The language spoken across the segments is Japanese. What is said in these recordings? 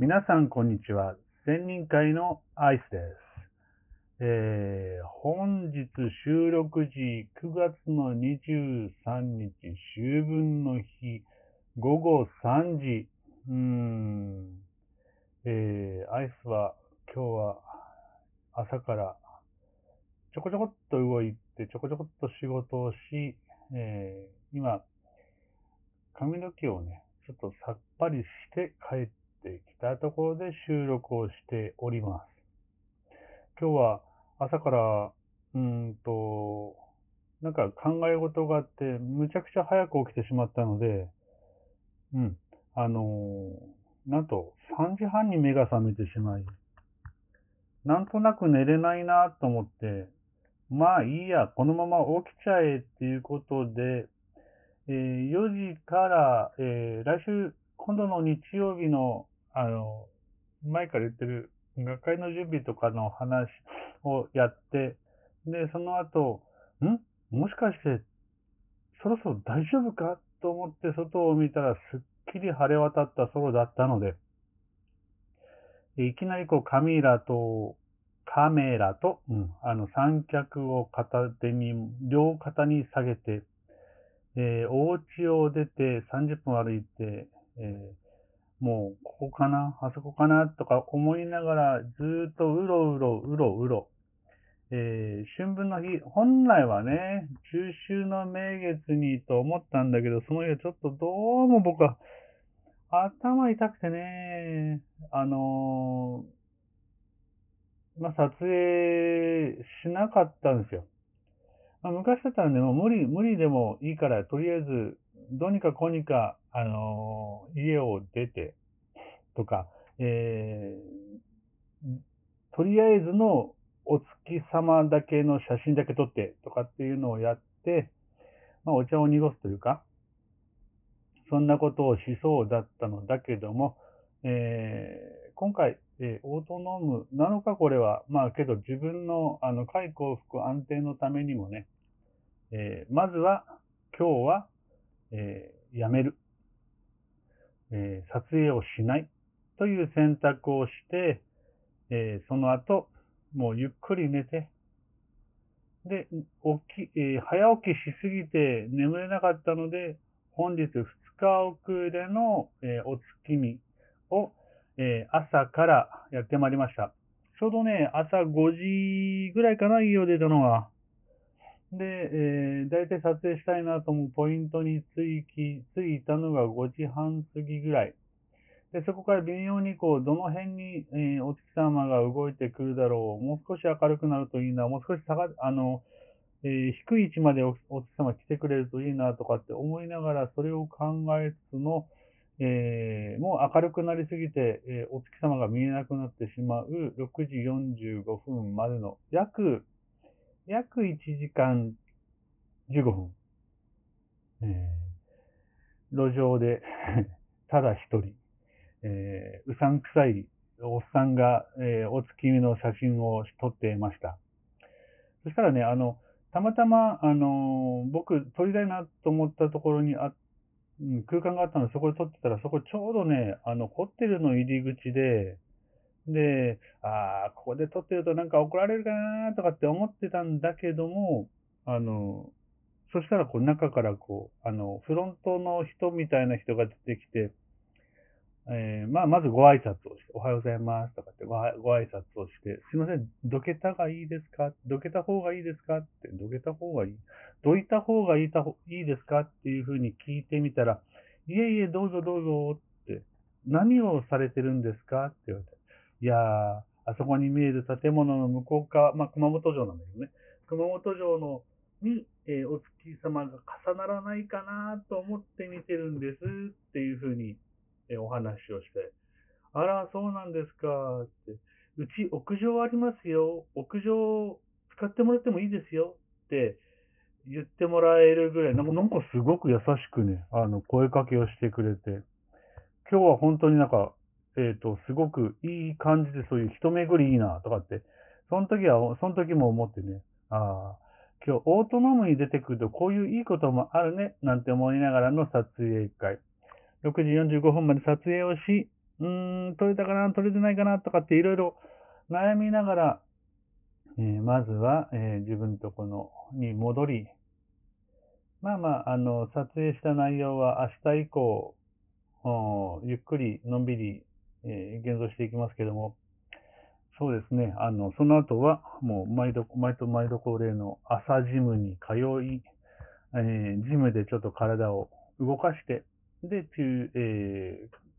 皆さん、こんにちは。千人会のアイスです。えー、本日収録時、9月の23日、秋分の日、午後3時。うーん、えー、アイスは今日は朝からちょこちょこっと動いて、ちょこちょこっと仕事をし、えー、今、髪の毛をね、ちょっとさっぱりして帰っててきたところで収録をしております。今日は朝から、うんと、なんか考え事があって、むちゃくちゃ早く起きてしまったので、うん、あのー、なんと3時半に目が覚めてしまい、なんとなく寝れないなと思って、まあいいや、このまま起きちゃえっていうことで、えー、4時から、えー、来週、今度の日曜日の、あの、前から言ってる学会の準備とかの話をやって、で、その後、ん？もしかして、そろそろ大丈夫かと思って外を見たらすっきり晴れ渡った空だったので、いきなりこうカミラとカメラと、うん、あの三脚を片手に、両肩に下げて、えー、お家を出て30分歩いて、えー、もうここかな、あそこかな？とか思いながらずっとうろうろ、うろうろ。えー、春分の日、本来はね、中秋の名月にと思ったんだけど、その日はちょっとどうも僕は頭痛くてね、あのーまあ、撮影しなかったんですよ。ま、昔だったらね、もう無理、無理でもいいから、とりあえず、どうにかこうにか、あのー、家を出て、とか、えー、とりあえずのお月様だけの写真だけ撮って、とかっていうのをやって、まあ、お茶を濁すというか、そんなことをしそうだったのだけども、えー、今回、えー、オートノームなのかこれは、まあけど自分のあの快幸福安定のためにもね、えー、まずは今日は、えー、やめる、えー、撮影をしないという選択をして、えー、その後、もうゆっくり寝て、で、起き、えー、早起きしすぎて眠れなかったので、本日2日遅れの、えー、お月見をえー、朝からやってまいりました。ちょうどね、朝5時ぐらいかな、家を出たのが。で、えー、大体撮影したいなと思うポイントに着き、着いたのが5時半過ぎぐらい。で、そこから微妙にこう、どの辺に、えー、お月様が動いてくるだろう。もう少し明るくなるといいな。もう少し下が、あの、えー、低い位置までお月様来てくれるといいなとかって思いながら、それを考えつつの、えー、もう明るくなりすぎて、えー、お月様が見えなくなってしまう6時45分までの約、約1時間15分、えー、路上で ただ一人、えー、うさんくさいおっさんが、えー、お月見の写真を撮っていました。そしたらね、あの、たまたま、あの僕、撮りたいなと思ったところにあうん、空間があったので、そこで撮ってたら、そこちょうどね、あの、ホテルの入り口で、で、ああ、ここで撮ってるとなんか怒られるかなとかって思ってたんだけども、あの、そしたらこう中からこう、あの、フロントの人みたいな人が出てきて、えー、まあ、まずご挨拶をして、おはようございますとかってごご挨拶をして、すいません、どけたがいいですか？どけた方がいいですか？って、どけた方がいい？どいた方がいいたいいですか？っていうふうに聞いてみたら、いえいえ、どうぞどうぞって、何をされてるんですか？って言われて、いやー、あそこに見える建物の向こう側、まあ、熊本城なんだけどね、熊本城のに、えー、お月様が重ならないかなと思って見てるんですっていうふうにえお話をして、あら、そうなんですか、って。うち屋上ありますよ。屋上使ってもらってもいいですよ。って言ってもらえるぐらい、なんかなんかすごく優しくね、あの、声かけをしてくれて、今日は本当になんか、えっ、ー、と、すごくいい感じでそういう人巡りいいな、とかって、その時は、その時も思ってね、ああ、今日オートノームに出てくるとこういういいこともあるね、なんて思いながらの撮影会。6時45分まで撮影をし、うーん、取れたかな、取れてないかなとかっていろいろ悩みながら、えーまずは、えー自分とこのに戻り、まあまあ、あの、撮影した内容は明日以降、ゆっくり、のんびり、えー現像していきますけども、そうですね、あの、その後は、もう、毎度、毎度、毎度恒例の朝ジムに通い、えージムでちょっと体を動かして、で、中、えー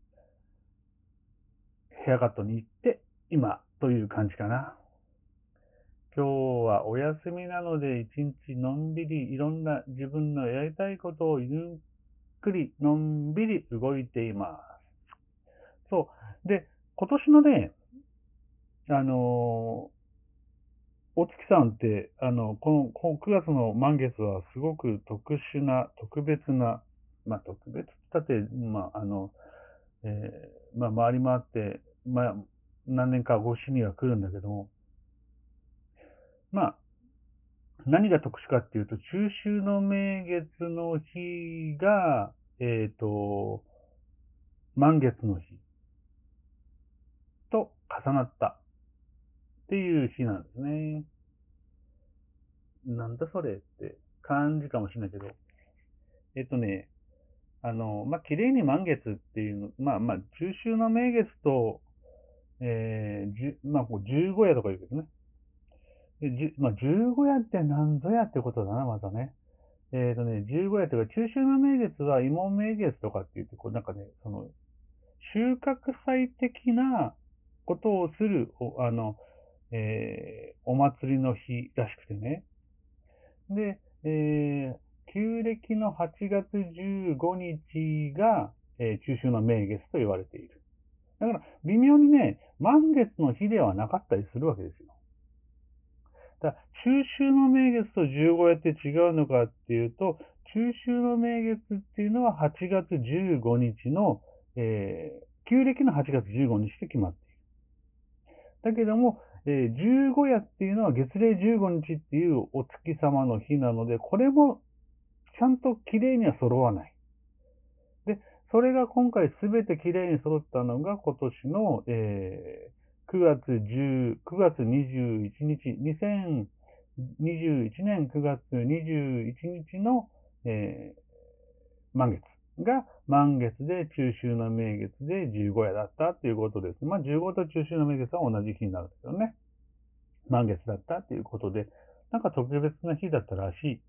ヘアカットに行って、今という感じかな。今日はお休みなので、一日のんびりいろんな自分のやりたいことをゆっくりのんびり動いています。そう。で、今年のね、あのーお月さんって、あの、この、この9月の満月はすごく特殊な、特別な、まあ特別だって、まああの、えーまあ回り回って、まあ何年か越しには来るんだけども、まあ、何が特殊かっていうと、中秋の名月の日が、えっ、と、満月の日重なったっていう日なんですね。なんだそれって感じかもしれないけど、えっとね、あの、まあ、綺麗に満月っていうの、まあまあ、中秋の名月と、えー、じまあ、こう十五夜とか言うけどね。でじまあ、十五夜って何ぞやってことだな、またね。えっ、とね、十五夜というか、中秋の名月は芋名月とかって言って、こうなんかね、その、収穫祭的なことをする、おあの、えーお祭りの日らしくてね。で、えー旧暦の8月15日が、えー中秋の名月と言われている。だから、微妙にね、満月の日ではなかったりするわけですよ。だ中秋の名月と十五夜って違うのかっていうと、中秋の名月っていうのは8月15日の、えー旧暦の8月15日で決まって。だけども、えー十五夜っていうのは月齢15日っていうお月様の日なので、これもちゃんと綺麗には揃わない。で、それが今回すべて綺麗に揃ったのが今年の、えー9月10、9月21日、2021年9月21日の、えー満月が満月で中秋の名月で15夜だったっていうことです。まあ15と中秋の名月は同じ日になるんですよね。満月だったっていうことで、なんか特別な日だったらしい。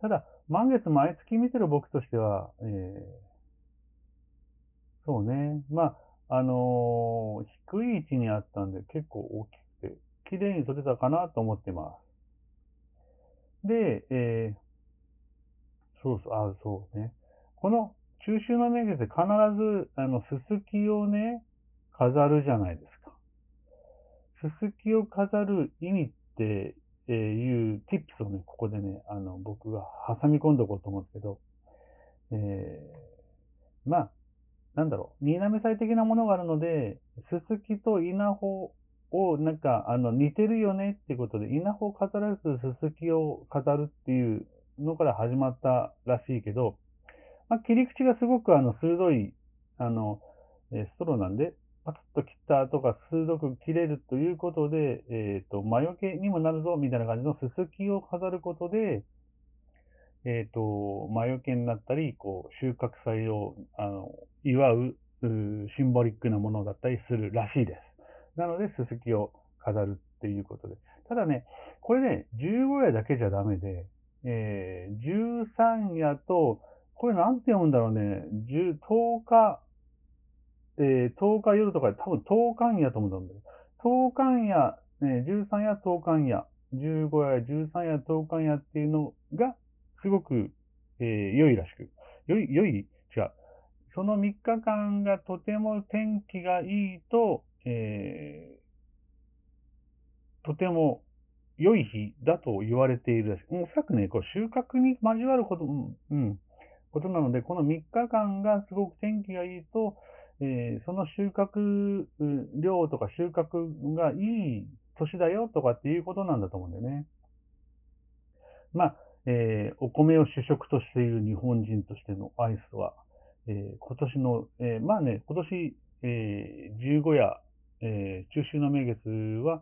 ただ、満月毎月見てる僕としては、えーそうね。まあ、あのー低い位置にあったんで結構大きくて、綺麗に撮れたかなと思ってます。で、えーそうそう、あ、そうね。この中秋の名月で必ず、あの、すすきをね、飾るじゃないですか。すすきを飾る意味って、いう tips をね、ここでね、あの、僕が挟み込んでおこうと思うんですけど、えーまあ、なんだろう、新滑祭的なものがあるので、すすきと稲穂を、なんか、あの、似てるよねっていうことで、稲穂を飾らずすすきを飾るっていうのから始まったらしいけど、まあ、切り口がすごくあの、鋭い、あの、えストローなんで、パツッと切った後が鋭く切れるということで、えっ、と、魔除けにもなるぞ、みたいな感じのすすきを飾ることで、えっ、と、魔除けになったり、こう、収穫祭を、あの、祝う、シンボリックなものだったりするらしいです。なので、すすきを飾るっていうことで。ただね、これね、15夜だけじゃダメで、えー、13夜と、これなんて読むんだろうね、10 10日、えー、10日夜とかで多分10日夜と思うんだよ。10日夜、ね、13夜、10日夜、15夜、13夜、10日夜っていうのが、すごく、えー良いらしく。良い、良い、違う。その3日間がとても天気がいいと、えーとても良い日だと言われているらしい。おそらくね、こう収穫に交わること、うん、うん、ことなので、この3日間がすごく天気がいいと、えーその収穫量とか収穫がいい年だよとかっていうことなんだと思うんだよね。まあ、えーお米を主食としている日本人としてのアイスは、えー今年の、えーまあね、今年、ええー、15夜、えー、中秋の名月は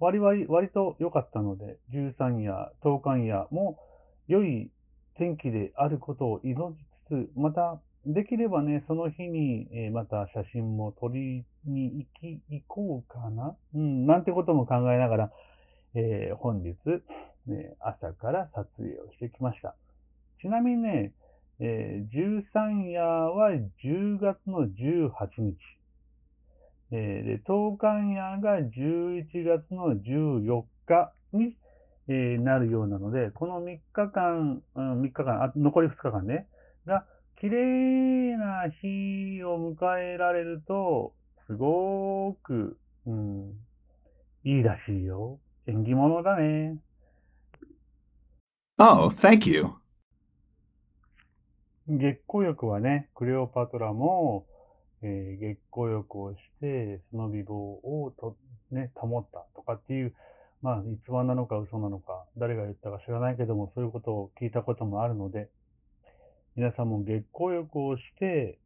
割割割と良かったので、13夜、10日夜も良い天気であることを祈りつつ、また、できればね、その日に、え、また写真も撮りに行き、行こうかなうん、なんてことも考えながら、えー、本日、ね、朝から撮影をしてきました。ちなみにね、えー、13夜は10月の18日。えー、で、東海夜が11月の14日に、なるようなので、この3日間、うん、3日間、あ残り2日間ね、が、綺麗な日を迎えられると、すごく、うん、いいらしいよ。縁起物だね。Oh, thank you. 月光浴はね、クレオパトラも、えー、月光浴をして、その美貌をと、ね、保ったとかっていう、まあ、逸話なのか嘘なのか、誰が言ったか知らないけども、そういうことを聞いたこともあるので、皆さんも月光浴をして、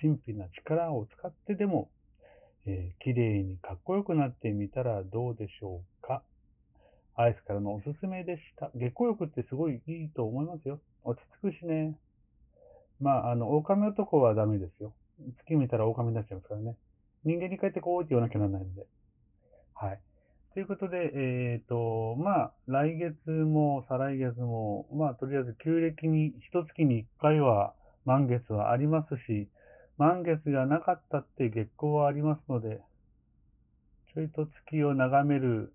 神秘な力を使ってでも、えー、綺麗にかっこよくなってみたらどうでしょうか。アイスからのおすすめでした。月光浴ってすごいいいと思いますよ。落ち着くしね。まあ、あの、狼男はダメですよ。月見たら狼になっちゃいますからね。人間に帰ってこうって言わなきゃならないので。はい。ということで、えっ、ー、と、まあ、来月も再来月も、まあ、とりあえず旧暦に、一月に一回は満月はありますし、満月がなかったって月光はありますので、ちょいと月を眺める、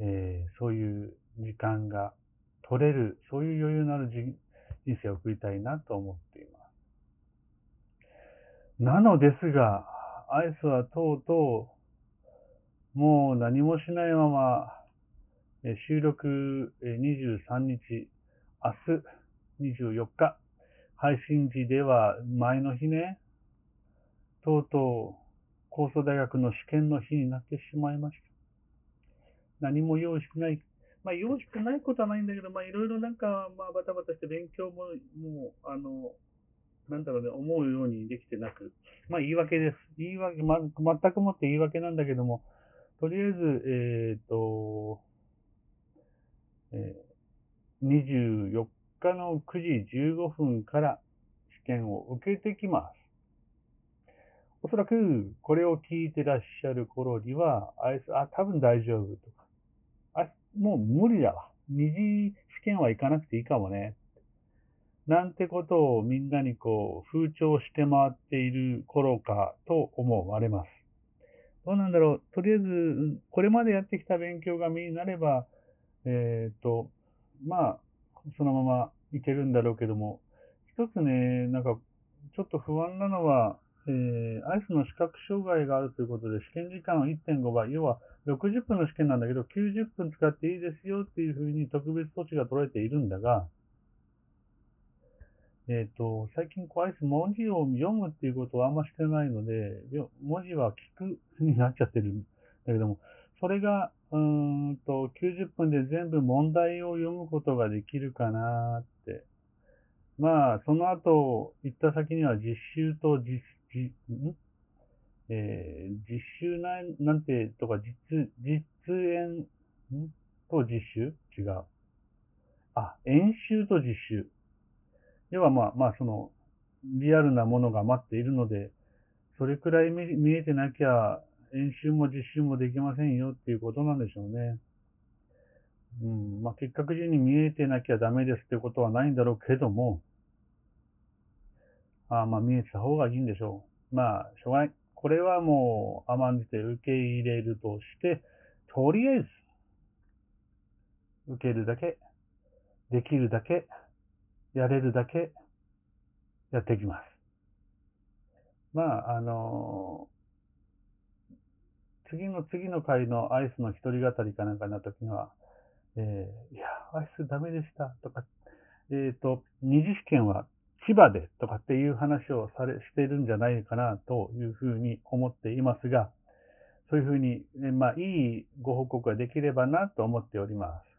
えー、そういう時間が取れる、そういう余裕のある人生を送りたいなと思っています。なのですが、アイスはとうとう、もう何もしないまま、え収録23日、明日24日、配信時では前の日ね、とうとう高層大学の試験の日になってしまいました。何も用意してない。まあ用意してないことはないんだけど、まあいろいろなんか、まあバタバタして勉強も、もう、あの、なんだろうね、思うようにできてなく。まあ言い訳です。言い訳、ま、全くもって言い訳なんだけども、とりあえず、えっ、ー、と、えー、24日の9時15分から試験を受けてきます。おそらく、これを聞いてらっしゃる頃には、あいつ、あ、多分大丈夫とか、あ、もう無理だわ。二次試験は行かなくていいかもね。なんてことをみんなにこう、風潮して回っている頃かと思われます。どうなんだろう。とりあえず、これまでやってきた勉強が身になれば、えっ、ー、と、まあ、そのままいけるんだろうけども、一つね、なんか、ちょっと不安なのは、えー、アイスの視覚障害があるということで、試験時間は1.5倍、要は60分の試験なんだけど、90分使っていいですよっていうふうに特別措置が取られているんだが、えっ、ー、と、最近こうアイス文字を読むっていうことはあんましてないので、文字は聞くになっちゃってるんだけども、それが、うんと、90分で全部問題を読むことができるかなって。まあ、その後、行った先には実習と実じ、ん？えー、実習なんなんてとか、実、実演ん？と実習？違う。あ、演習と実習。要はまあ、まあ、その、リアルなものが待っているので、それくらい見えてなきゃ、演習も実習もできませんよっていうことなんでしょうね。うん、まあ、結果時に見えてなきゃダメですってことはないんだろうけども、あまあ見えてた方がいいんでしょう。まあ、しょうがない。これはもう甘んじて受け入れるとして、とりあえず、受けるだけ、できるだけ、やれるだけ、やっていきます。まあ、あの次の次の回のアイスの一人語りかなんかの時には、えー、いや、アイスダメでしたとか、えっ、ー、と、二次試験は千葉でとかっていう話をされ、しているんじゃないかなというふうに思っていますが、そういうふうに、まあ、いいご報告ができればなと思っております。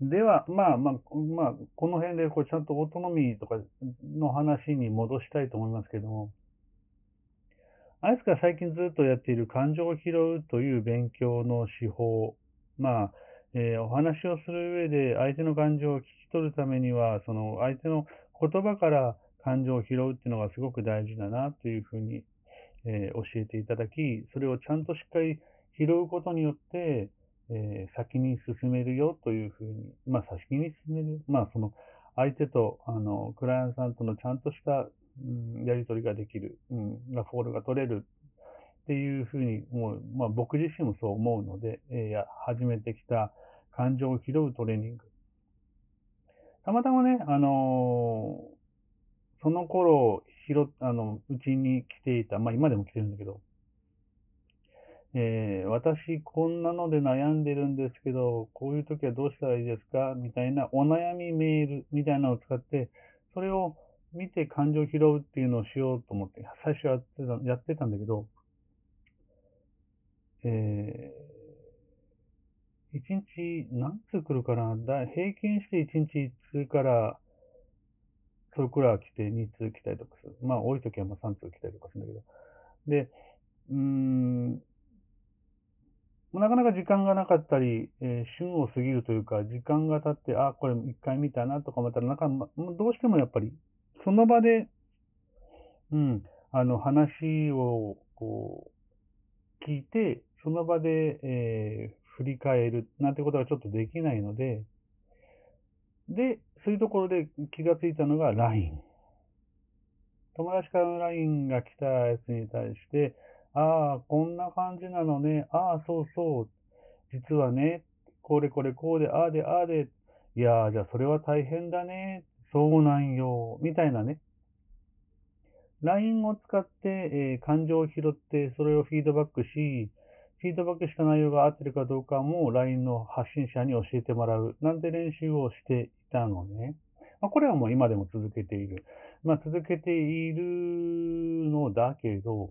では、まあまあ、まあ、この辺でこうちゃんとオートノミーとかの話に戻したいと思いますけども、あいつが最近ずっとやっている感情を拾うという勉強の手法。まあ、えー、お話をする上で相手の感情を聞き取るためには、その相手の言葉から感情を拾うっていうのがすごく大事だなというふうに、えー、教えていただき、それをちゃんとしっかり拾うことによって、えー、先に進めるよというふうに、まあ先に進める、まあその相手とあのクライアントさんとのちゃんとした、うん、やり取りができる、うん、ラフォールが取れる。っていうふうに、もう、まあ僕自身もそう思うので、えー、始めてきた感情を拾うトレーニング。たまたまね、あのー、その頃、拾あの、うちに来ていた、まあ今でも来てるんだけど、えー、私こんなので悩んでるんですけど、こういう時はどうしたらいいですか？みたいなお悩みメールみたいなのを使って、それを見て感情を拾うっていうのをしようと思って、最初やってたやってたんだけど、えー、1日何通来るかな？だ平均して1日1通から、それくらい来て2通来たりとかする。まあ多い時はまあ3通来たりとかするんだけど。で、うーん、なかなか時間がなかったり、えー、旬を過ぎるというか、時間が経って、あ、これ一回見たなとか思ったら、なんか、どうしてもやっぱり、その場で、うん、あの、話を、こう、聞いて、その場で、えー、振り返るなんてことがちょっとできないので、で、そういうところで気がついたのが LINE。友達からの LINE が来たやつに対して、ああ、こんな感じなのね。ああ、そうそう。実はね、これこれこうで、ああで、ああで。いやー、じゃあそれは大変だね。そうなんよ。みたいなね。LINE を使って、えー、感情を拾って、それをフィードバックし、フィードバックした内容が合ってるかどうかも LINE の発信者に教えてもらう。なんて練習をしていたのね。まあ、これはもう今でも続けている。まあ、続けているのだけど、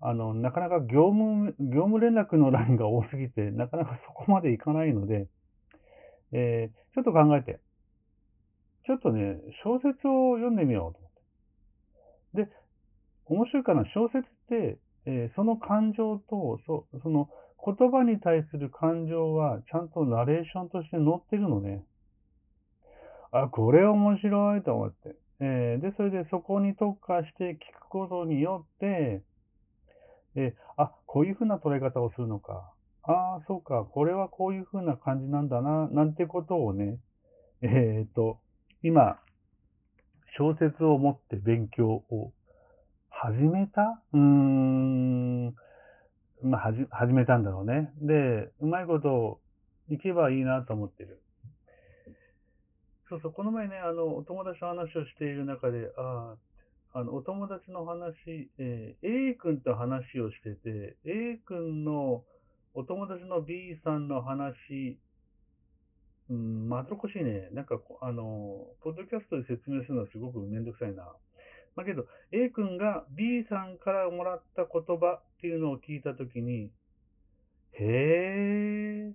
あの、なかなか業務、業務連絡のラインが多すぎて、なかなかそこまでいかないので、えー、ちょっと考えて、ちょっとね、小説を読んでみようと思って。で、面白いかな、小説って、えー、その感情と、そその言葉に対する感情は、ちゃんとナレーションとして載ってるのね。あ、これ面白いと思って。えー、で、それでそこに特化して聞くことによって、で、あ、こういうふうな捉え方をするのか。ああ、そうか、これはこういうふうな感じなんだな、なんてことをね、えっ、と、今、小説を持って勉強を始めた？うーん、まあ、はじ、始めたんだろうね。で、うまいこといけばいいなと思ってる。そうそう、この前ね、あの、お友達の話をしている中で、ああ、あの、お友達の話、えー、A 君と話をしてて、A 君のお友達の B さんの話、うん、まどろこしいね。なんか、あの、ポッドキャストで説明するのはすごくめんどくさいな。まあけど、A 君が B さんからもらった言葉っていうのを聞いたときに、へえ、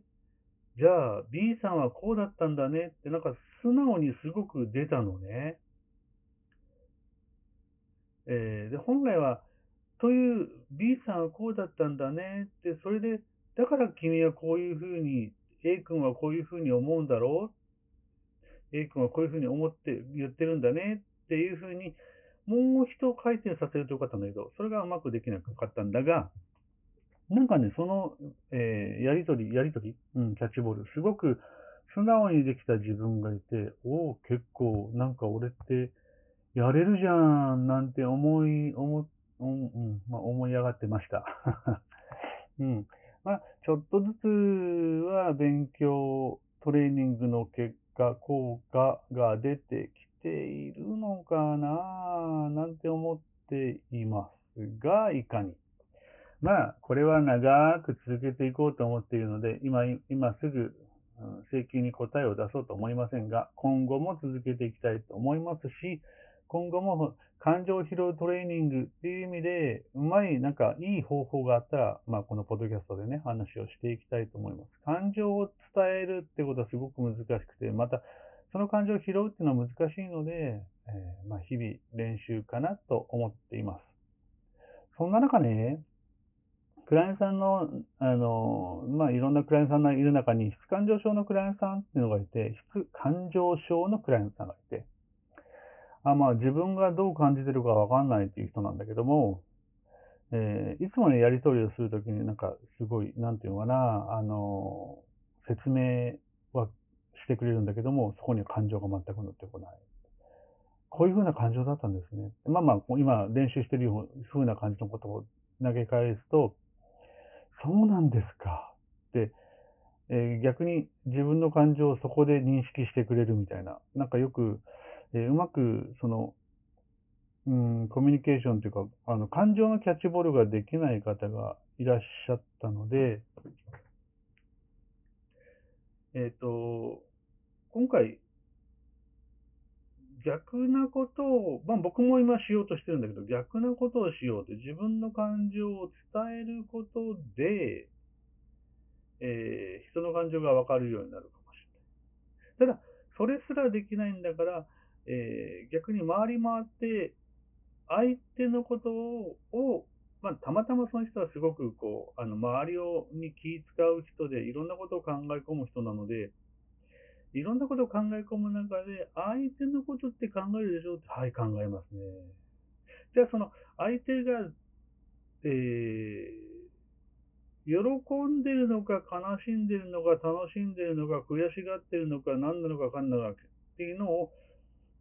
じゃあ B さんはこうだったんだねって、なんか素直にすごく出たのね。えー、で、本来は、という B さんはこうだったんだね。って、それで、だから君はこういうふうに、A 君はこういうふうに思うんだろう ?A 君はこういうふうに思って言ってるんだね。っていうふうに、もう一回転させるとよかったんだけど、それがうまくできなかったんだが、なんかね、その、えー、やりとり、やりとり、うん、キャッチボール、すごく素直にできた自分がいて、おお、結構、なんか俺って、やれるじゃん、なんて思い、思、うん、うん、まあ、思い上がってました。うん。まあ、ちょっとずつは勉強、トレーニングの結果、効果が出てきているのかな、なんて思っていますが、いかに。まあ、これは長く続けていこうと思っているので、今、今すぐ、請求に答えを出そうと思いませんが、今後も続けていきたいと思いますし、今後も感情を拾うトレーニングっていう意味で、うまい、なんかいい方法があったら、まあこのポッドキャストでね、話をしていきたいと思います。感情を伝えるってことはすごく難しくて、またその感情を拾うっていうのは難しいので、えー、まあ日々練習かなと思っています。そんな中ね、クライアントさんの、あの、まあ、いろんなクライアントさんがいる中に、質感情症のクライアントさんっていうのがいて、質感情症のクライアントさんがいて、あまあ、自分がどう感じてるかわかんないっていう人なんだけども、えー、いつもね、やり取りをするときになんか、すごい、なんていうのかな、あの、説明はしてくれるんだけども、そこには感情が全く乗ってこない。こういうふうな感情だったんですね。まあまあ、今練習してるような感じのことを投げ返すと、そうなんですかって、えー、逆に自分の感情をそこで認識してくれるみたいな、なんかよく、えー、うまくその、うん、コミュニケーションというか、あの、感情のキャッチボールができない方がいらっしゃったので、えっ、ー、と、今回、逆なことを、まあ僕も今しようとしてるんだけど、逆なことをしようって自分の感情を伝えることで、えー、人の感情がわかるようになるかもしれない。ただ、それすらできないんだから、えー、逆に回り回って、相手のことを、まあ、たまたまその人はすごくこう、あの、周りをに気使う人で、いろんなことを考え込む人なので、いろんなことを考え込む中で、相手のことって考えるでしょうって、はい、考えますね。じゃあ、その、相手が、えー、喜んでるのか、悲しんでるのか、楽しんでるのか、悔しがってるのか、何なのか分かんないわけっていうのを、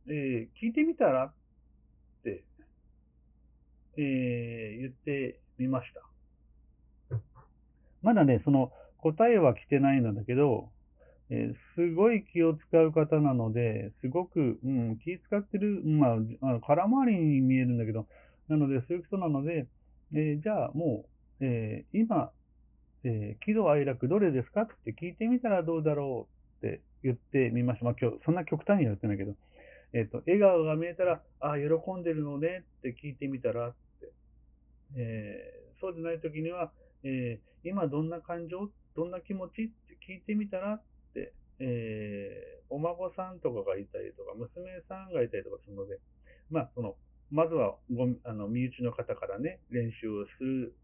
えー、聞いてみたらって、えー、言ってみました。まだね、その答えは来てないんだけど、えー、すごい気を使う方なので、すごく、うん、気使ってる、まあ、あの空回りに見えるんだけど、なので、そういう人なので、えー、じゃあもう、えー、今、え喜怒哀楽どれですかって聞いてみたらどうだろうって言ってみました。まあ今日、そんな極端には言ってないけど、えっ、と、笑顔が見えたら、ああ、喜んでるのねって聞いてみたらって、えそうでない時には、え今どんな感情どんな気持ちって聞いてみたらって、え、お孫さんとかがいたりとか、娘さんがいたりとかするので、まあ、その、まずはごあの身内の方からね、練習をする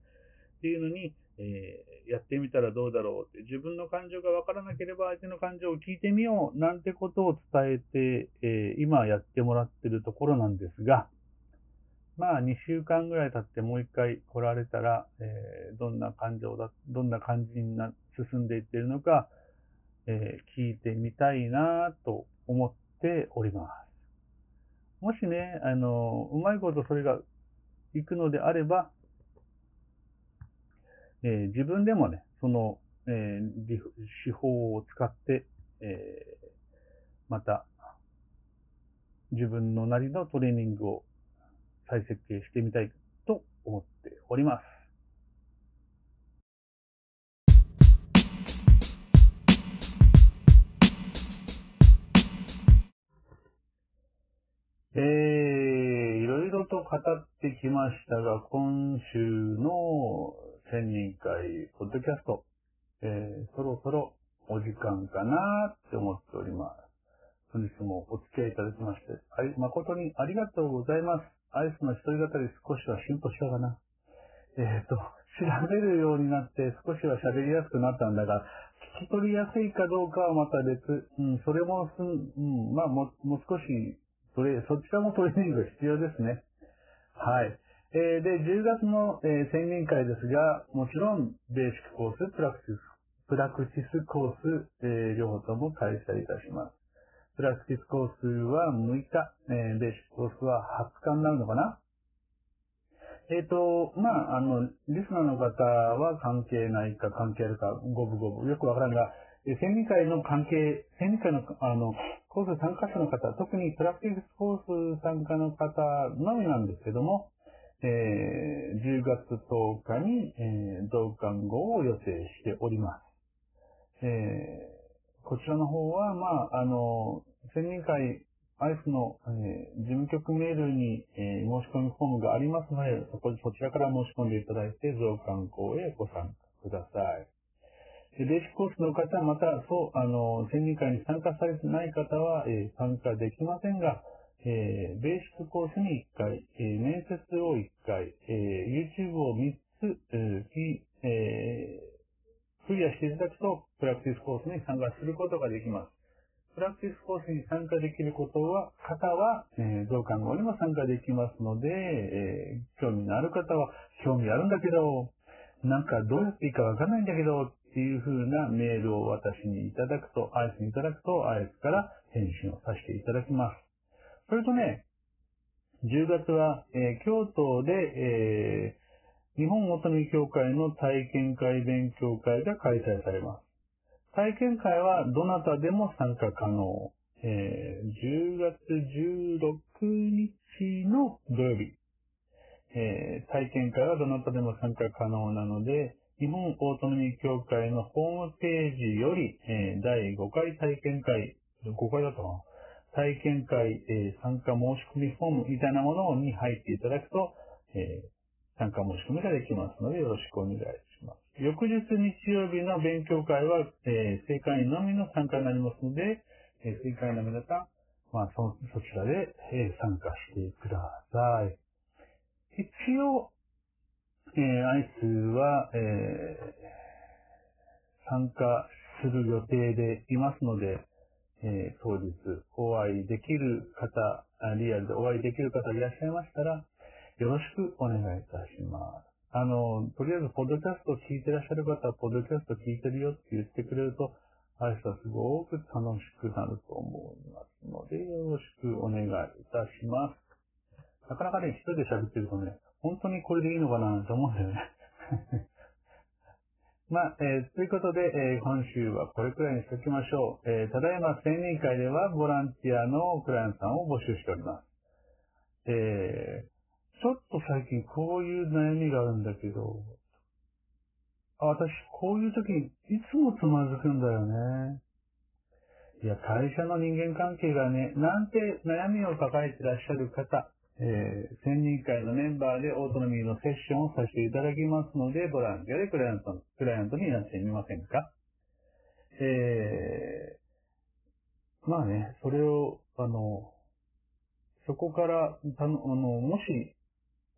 っていうのに、えー、やってみたらどうだろうって、自分の感情がわからなければ相手の感情を聞いてみようなんてことを伝えて、えー、今やってもらってるところなんですが、まあ2週間ぐらい経ってもう一回来られたら、えー、どんな感情だ、どんな感じにな進んでいってるのか、え、聞いてみたいなと思っております。もしね、あの、うまいことそれがいくのであれば、えー、自分でもね、その、えー、手法を使って、えー、また、自分のなりのトレーニングを再設計してみたいと思っております。えー、いろいろと語ってきましたが、今週の千人会、ポッドキャスト、えー、そろそろお時間かなって思っております。本日もお付き合いいただきまして、はい、誠にありがとうございます。アイスの一人語り少しはシュンとしたかな。えっ、ー、と、調べるようになって少しは喋りやすくなったんだが、聞き取りやすいかどうかはまた別。うん、それもすん、うん、まあももう少しそれ、そちらもトレーニング必要ですね。はい。えー、で、10月の、えー、宣言会ですが、もちろん、ベーシックコース、プラクティス、プラクティスコース、えー、両方とも開催いたします。プラクティスコースは6日、え、ベーシックコースは20日になるのかな？えっ、と、まあ、あの、リスナーの方は関係ないか関係あるか、五分五分、よくわからんが、えー、宣会の関係、宣言会の、あの、コース参加者の方、特にプラクティスコース参加の方のみなんですけども、えー、10月10日に、えー、同感号を予定しております。えー、こちらの方は、まあ、あの、専任会アイスの、えー、事務局メールに、えー、申し込みフォームがありますので、そこそちらから申し込んでいただいて、増刊号へご参加ください。ベーシコースの方、また、そう、あの、宣言会に参加されてない方は、えー、参加できませんが、えー、ベーシックコースに1回、えー、面接を1回、えー、YouTube を3つ、えーえー、クリアしていただくと、プラクティスコースに参加することができます。プラクティスコースに参加できることは、方は、えー、増刊号にも参加できますので、えー、興味のある方は、興味あるんだけど、なんかどうやっていいかわかんないんだけど、っていう風なメールを私にいただくと、アイスにいただくと、アイスから返信をさせていただきます。それとね、10月は、えー、京都で、えー、日本乙女協会の体験会勉強会が開催されます。体験会はどなたでも参加可能。えー、10月16日の土曜日、えー、体験会はどなたでも参加可能なので、日本オートミー協会のホームページより、えー、第5回体験会、5回だったかな体験会、えー、参加申し込みフォームみたいなものに入っていただくと、えー、参加申し込みができますのでよろしくお願いします。翌日日曜日の勉強会は、えー、正会員のみの参加になりますので、えー、正会員の皆さん、まあ、そ、そちらで、えー、参加してください。一応、えー、アイスは、えー、参加する予定でいますので、えー、当日お会いできる方、リアルでお会いできる方いらっしゃいましたら、よろしくお願いいたします。あの、とりあえず、ポッドキャストを聞いてらっしゃる方は、ポッドキャスト聞いてるよって言ってくれると、挨拶すごく楽しくなると思いますので、よろしくお願いいたします。なかなかね、一人で喋ってるとね、本当にこれでいいのかなと思うんだよね。まあ、えー、ということで、えー、今週はこれくらいにしておきましょう。えー、ただいま青年会ではボランティアのクライアントさんを募集しております。え、ちょっと最近こういう悩みがあるんだけど、私、こういう時にいつもつまずくんだよね。いや、会社の人間関係がね、なんて悩みを抱えてらっしゃる方、えー、専任会のメンバーでオートノミーのセッションをさせていただきますので、ボランティアでクライアントクライアントになってみませんか？えー、まあね、それを、あの、そこから、たの、あの、もし、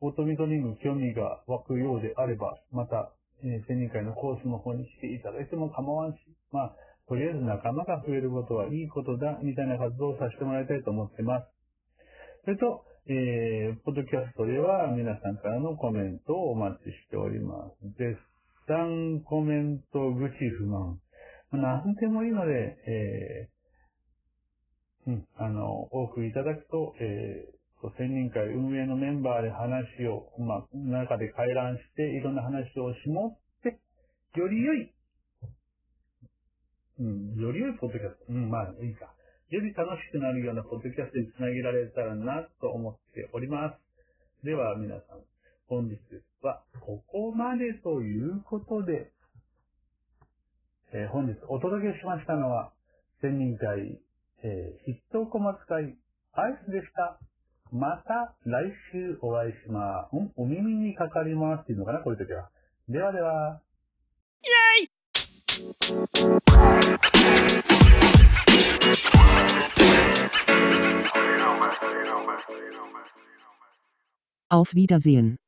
オートミートリング興味が湧くようであれば、また、えー、専任会のコースの方に来ていただいても構わんし、まあ、とりあえず仲間が増えることはいいことだ、みたいな活動をさせてもらいたいと思ってます。それと、えー、ポッドキャストでは皆さんからのコメントをお待ちしております。絶賛コメント、愚痴、不満。何でもいいので、えー、うん、あの、多くいただくと、えー、専任会運営のメンバーで話を、まあ、中で回覧して、いろんな話をしもって、より良い、うん、より良いポッドキャスト、うん、まあいいか。より楽しくなるようなポッドキャストにつなげられたらなと思っております。では皆さん、本日はここまでということで、えー、本日お届けしましたのは、専任会、えー、筆頭小松会アイスでした。また来週お会いしまーす。お耳にかかりますっていうのかな、こういう時は。ではでは。イェイ Auf Wiedersehen.